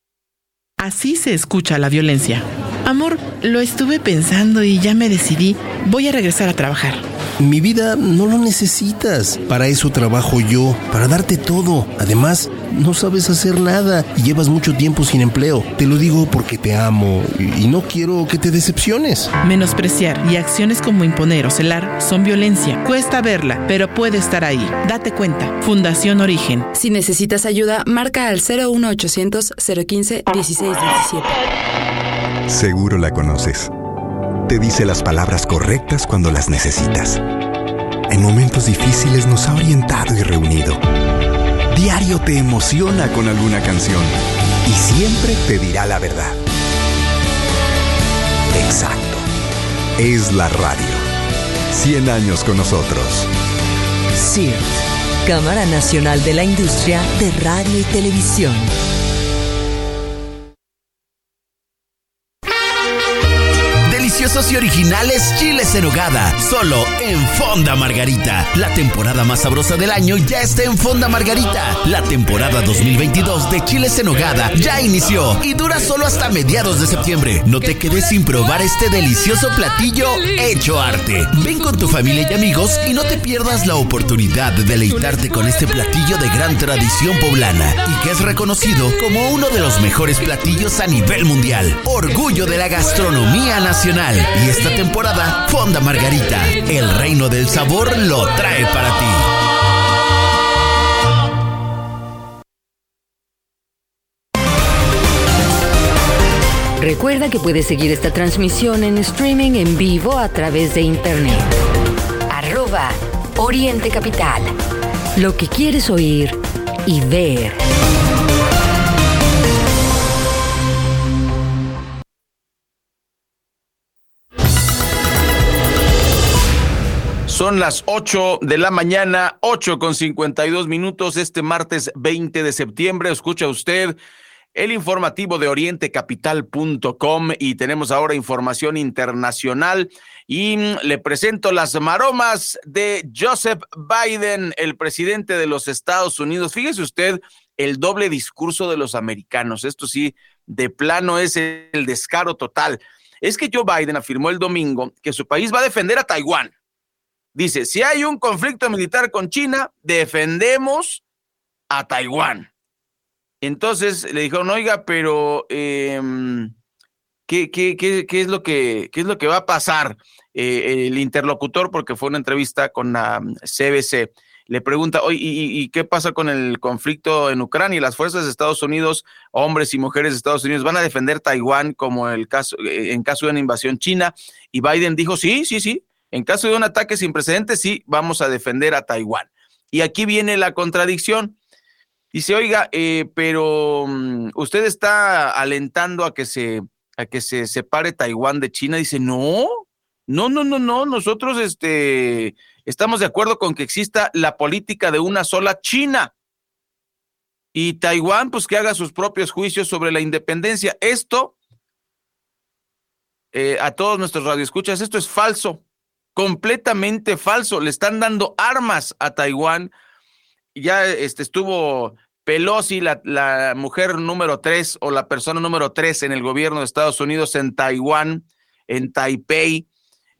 Así se escucha la violencia. Amor, lo estuve pensando y ya me decidí. Voy a regresar a trabajar. Mi vida no lo necesitas. Para eso trabajo yo, para darte todo. Además, no sabes hacer nada y llevas mucho tiempo sin empleo. Te lo digo porque te amo y no quiero que te decepciones. Menospreciar y acciones como imponer o celar son violencia. Cuesta verla, pero puede estar ahí. Date cuenta. Fundación Origen. Si necesitas ayuda, marca al 01800 015 1617. Seguro la conoces. Te dice las palabras correctas cuando las necesitas. En momentos difíciles nos ha orientado y reunido. Diario te emociona con alguna canción y siempre te dirá la verdad. Exacto. Es la radio. 100 años con nosotros. CIRT, Cámara Nacional de la Industria de Radio y Televisión. Deliciosos y originales chiles en hogada, solo en Fonda Margarita. La temporada más sabrosa del año ya está en Fonda Margarita. La temporada 2022 de chiles en hogada ya inició y dura solo hasta mediados de septiembre. No te quedes sin probar este delicioso platillo hecho arte. Ven con tu familia y amigos y no te pierdas la oportunidad de deleitarte con este platillo de gran tradición poblana y que es reconocido como uno de los mejores platillos a nivel mundial. Orgullo de la gastronomía nacional. Y esta temporada, Fonda Margarita, el reino del sabor lo trae para ti. Recuerda que puedes seguir esta transmisión en streaming en vivo a través de internet. Arroba Oriente Capital. Lo que quieres oír y ver. Son las 8 de la mañana, 8 con 52 minutos, este martes 20 de septiembre. Escucha usted el informativo de orientecapital.com y tenemos ahora información internacional y mm, le presento las maromas de Joseph Biden, el presidente de los Estados Unidos. Fíjese usted el doble discurso de los americanos. Esto sí, de plano es el descaro total. Es que Joe Biden afirmó el domingo que su país va a defender a Taiwán. Dice, si hay un conflicto militar con China, defendemos a Taiwán. Entonces le dijeron, oiga, pero em, ¿qué, qué, qué, qué, es lo que, ¿qué es lo que va a pasar? Eh, el interlocutor, porque fue una entrevista con la CBC, le pregunta, oye, ¿y, qué pasa con el conflicto en Ucrania? Las fuerzas de Estados Unidos, hombres y mujeres de Estados Unidos, van a defender Taiwán como el caso, eh, en caso de una invasión china. Y Biden dijo, sí, sí, sí, en caso de un ataque sin precedentes, sí, vamos a defender a Taiwán. Y aquí viene la contradicción. Dice, oiga, eh, pero mm, usted está alentando a que se a que se separe Taiwán de China. Dice, no, no, no, no, no. Nosotros este, estamos de acuerdo con que exista la política de una sola China. Y Taiwán, pues que haga sus propios juicios sobre la independencia. Esto, eh, a todos nuestros radioescuchas, esto es falso completamente falso. Le están dando armas a Taiwán. Ya este, estuvo Pelosi, la, mujer número tres o la persona número tres en el gobierno de Estados Unidos en Taiwán, en Taipei.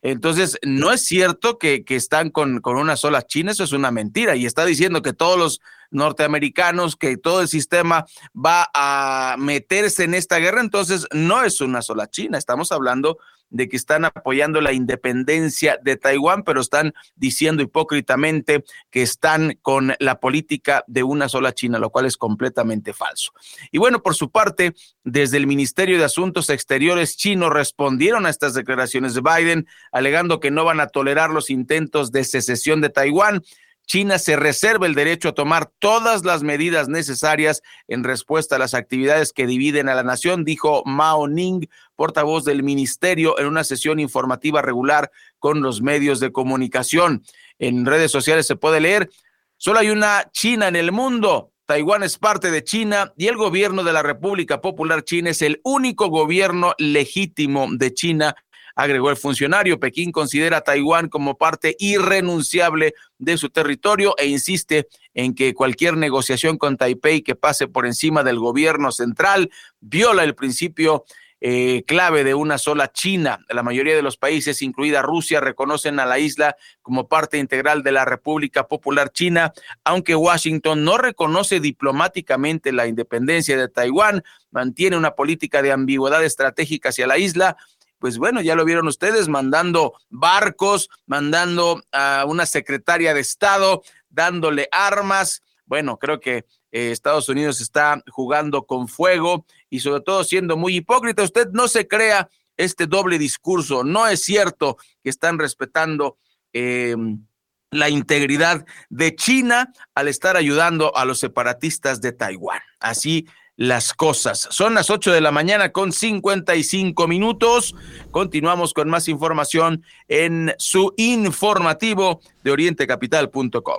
Entonces, no es cierto que, que están con, con, una sola China, eso es una mentira. Y está diciendo que todos los norteamericanos, que todo el sistema va a meterse en esta guerra, entonces no es una sola China, estamos hablando de que están apoyando la independencia de Taiwán, pero están diciendo hipócritamente que están con la política de una sola China, lo cual es completamente falso. Y bueno, por su parte, desde el Ministerio de Asuntos Exteriores chino respondieron a estas declaraciones de Biden, alegando que no van a tolerar los intentos de secesión de Taiwán China se reserva el derecho a tomar todas las medidas necesarias en respuesta a las actividades que dividen a la nación, dijo Mao Ning, portavoz del ministerio, en una sesión informativa regular con los medios de comunicación. En redes sociales se puede leer, solo hay una China en el mundo. Taiwán es parte de China y el gobierno de la República Popular China es el único gobierno legítimo de China agregó el funcionario. Pekín considera a Taiwán como parte irrenunciable de su territorio e insiste en que cualquier negociación con Taipei que pase por encima del gobierno central viola el principio eh, clave de una sola China. La mayoría de los países, incluida Rusia, reconocen a la isla como parte integral de la República Popular China, aunque Washington no reconoce diplomáticamente la independencia de Taiwán, mantiene una política de ambigüedad estratégica hacia la isla pues bueno, ya lo vieron ustedes, mandando barcos, mandando a una secretaria de Estado, dándole armas. Bueno, creo que eh, Estados Unidos está jugando con fuego y sobre todo siendo muy hipócrita. Usted no se crea este doble discurso. No es cierto que están respetando em, la integridad de China al estar ayudando a los separatistas de Taiwán. Así las cosas. Son las 8 de la mañana con 55 minutos. Continuamos con más información en su informativo de orientecapital.com.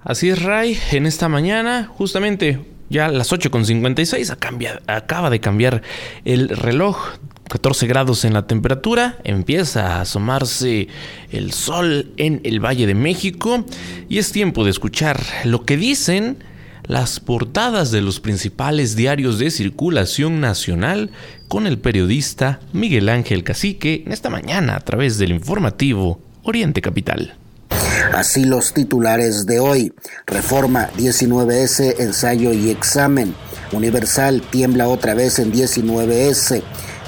Así es, Ray. En esta mañana, justamente ya las 8 con 56, acaba de cambiar el reloj. 14 grados en la temperatura, empieza a asomarse el sol en el Valle de México y es tiempo de escuchar lo que dicen las portadas de los principales diarios de circulación nacional con el periodista Miguel Ángel Cacique en esta mañana a través del informativo Oriente Capital. Así los titulares de hoy. Reforma 19S, ensayo y examen. Universal tiembla otra vez en 19S.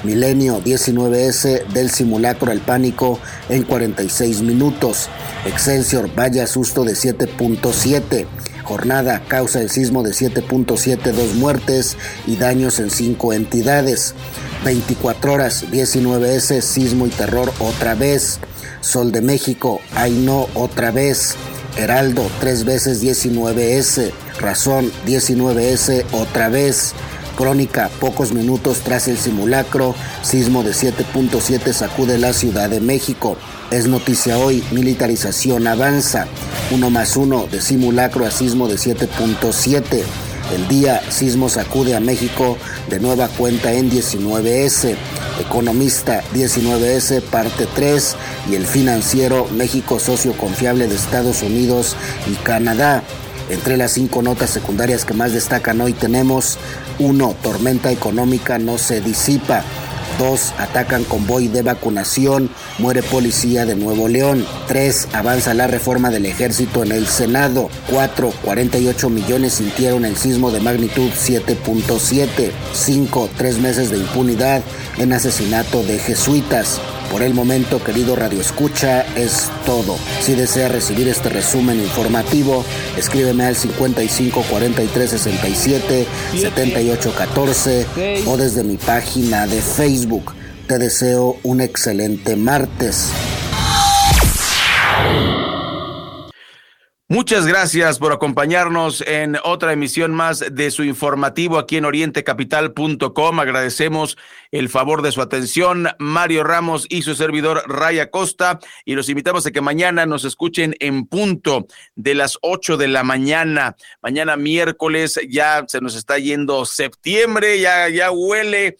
Milenio 19S del simulacro al pánico en 46 minutos. Excelsior vaya susto de 7.7 jornada causa el sismo de 7.7, dos muertes y daños en cinco entidades. 24 horas, 19S, sismo y terror otra vez. Sol de México, ay no, otra vez. Heraldo, tres veces 19S. Razón, 19S, otra vez. Crónica, pocos minutos tras el simulacro, sismo de 7.7 sacude la Ciudad de México. Es noticia hoy, militarización avanza. Uno más uno de simulacro a sismo de 7.7. El día sismo sacude a México de nueva cuenta en 19S. Economista 19S parte 3 y el financiero México socio confiable de Estados Unidos y Canadá. Entre las cinco notas secundarias que más destacan hoy tenemos 1. Tormenta económica no se disipa. 2. Atacan convoy de vacunación. Muere policía de Nuevo León. 3. Avanza la reforma del ejército en el Senado. 4. 48 millones sintieron el sismo de magnitud 7.7. 5. Tres meses de impunidad en asesinato de jesuitas. Por el momento, querido Radio Escucha, es todo. Si desea recibir este resumen informativo, escríbeme al 55 43 67 78 14 o desde mi página de Facebook. Te deseo un excelente martes. Muchas gracias por acompañarnos en otra emisión más de su informativo aquí en orientecapital.com. Agradecemos el favor de su atención, Mario Ramos y su servidor Raya Costa, y los invitamos a que mañana nos escuchen en punto de las 8 de la mañana. Mañana miércoles ya se nos está yendo septiembre, ya, ya huele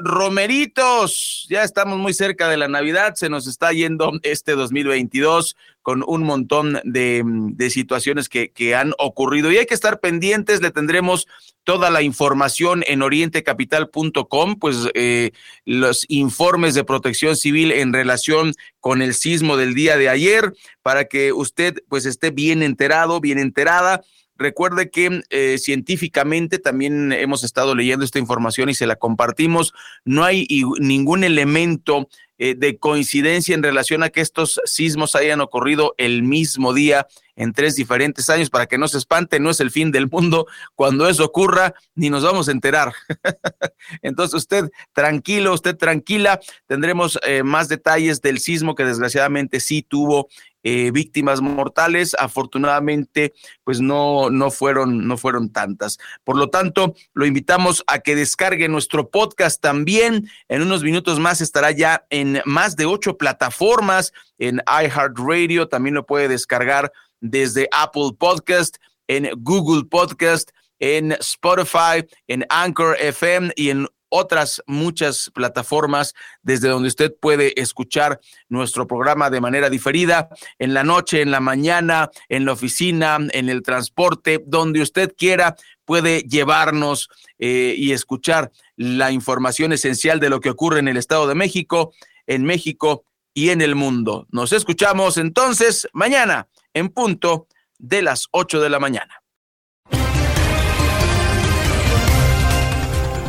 romeritos, ya estamos muy cerca de la Navidad, se nos está yendo este 2022 con un montón de, situaciones que, que, han ocurrido. Y hay que estar pendientes, le tendremos toda la información en orientecapital.com, pues eh, los informes de protección civil en relación con el sismo del día de ayer, para que usted pues esté bien enterado, bien enterada Recuerde que eh, científicamente también hemos estado leyendo esta información y se la compartimos. No hay ningún elemento eh, de coincidencia en relación a que estos sismos hayan ocurrido el mismo día en tres diferentes años. Para que no se espante, no es el fin del mundo. Cuando eso ocurra, ni nos vamos a enterar. Entonces usted tranquilo, usted tranquila. Tendremos eh, más detalles del sismo que desgraciadamente sí tuvo eh, víctimas mortales. Afortunadamente, pues no, no, fueron, no fueron tantas. Por lo tanto, lo invitamos a que descargue nuestro podcast también. En unos minutos más estará ya en más de ocho plataformas, en iHeartRadio, también lo puede descargar desde Apple Podcast, en Google Podcast, en Spotify, en Anchor FM y en otras muchas plataformas desde donde usted puede escuchar nuestro programa de manera diferida, en la noche, en la mañana, en la oficina, en el transporte, donde usted quiera, puede llevarnos eh, y escuchar la información esencial de lo que ocurre en el Estado de México, en México y en el mundo. Nos escuchamos entonces mañana en punto de las 8 de la mañana.